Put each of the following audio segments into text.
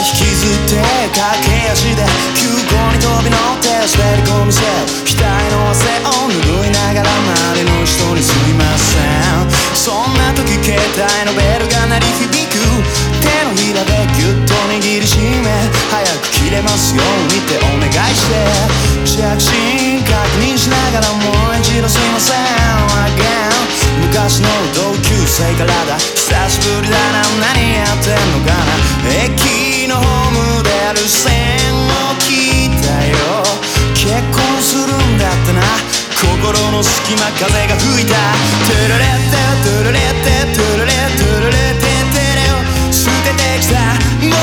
引きずって駆け足で急行に飛び乗って滑り込みせ額の汗を拭いながら周りの人にすいません。そんな時携帯のベルが鳴り響く。手のひらでギュッと握りしめ。早く切れますようにってお願いして。着信確認しながらもう一度すい心の隙間風が吹いた。トゥルレッテトゥルレッテトゥルレトゥルレテテレを捨ててきた。僕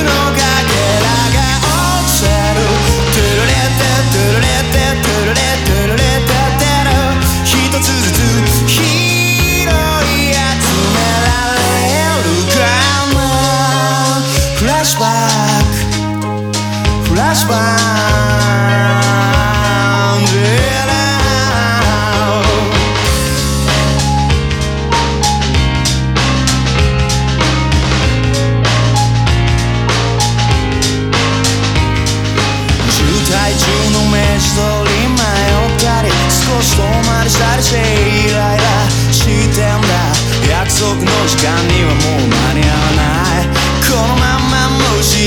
のかけらが落ちてる。トゥルレッテトゥルレッテトゥルレトゥルレテテレ一つずつ拾い集められるかなフラッシュバック。フラッシュバック。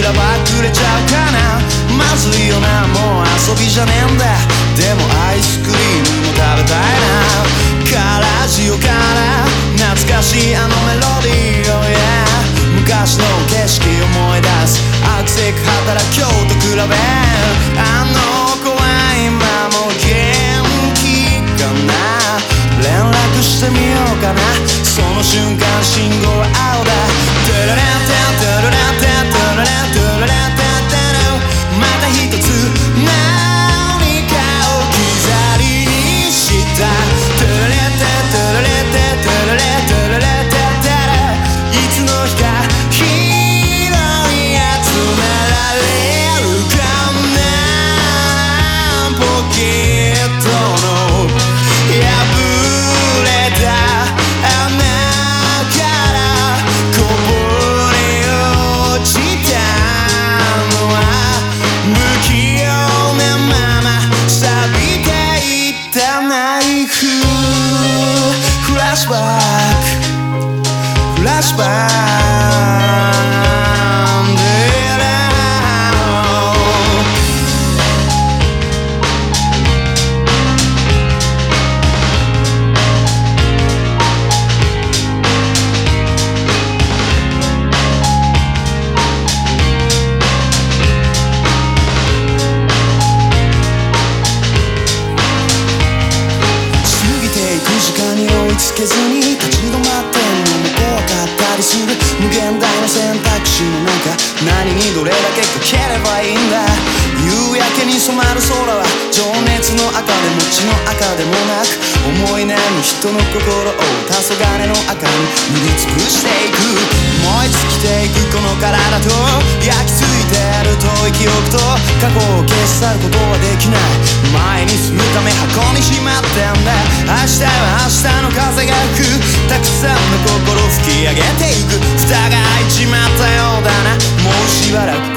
らばくれちゃうかな。まずいよなもう遊びじゃねえんだ。でもアイスクリームも食べたいな。からジオから懐かしいあのメロディー、oh yeah 昔の景色思い出す。アクセク働き今日と比べ。あの子は今も元気かな。連絡してみようかな。その瞬間信号は青だ。トゥルレンテンテレレンテンまた一つフラする無限大の選択肢の中何にどれだけかければいいんだ夕焼けに染まる空は情熱の赤でも血の赤でもなく思い悩む人の心を黄昏の赤に塗りつぶしていく燃え尽きていくこの体と焼き付いてる遠い記憶と過去を消し去ることはできない。心吹き上げていく。蓋が開いちまったようだな。もうしばらく。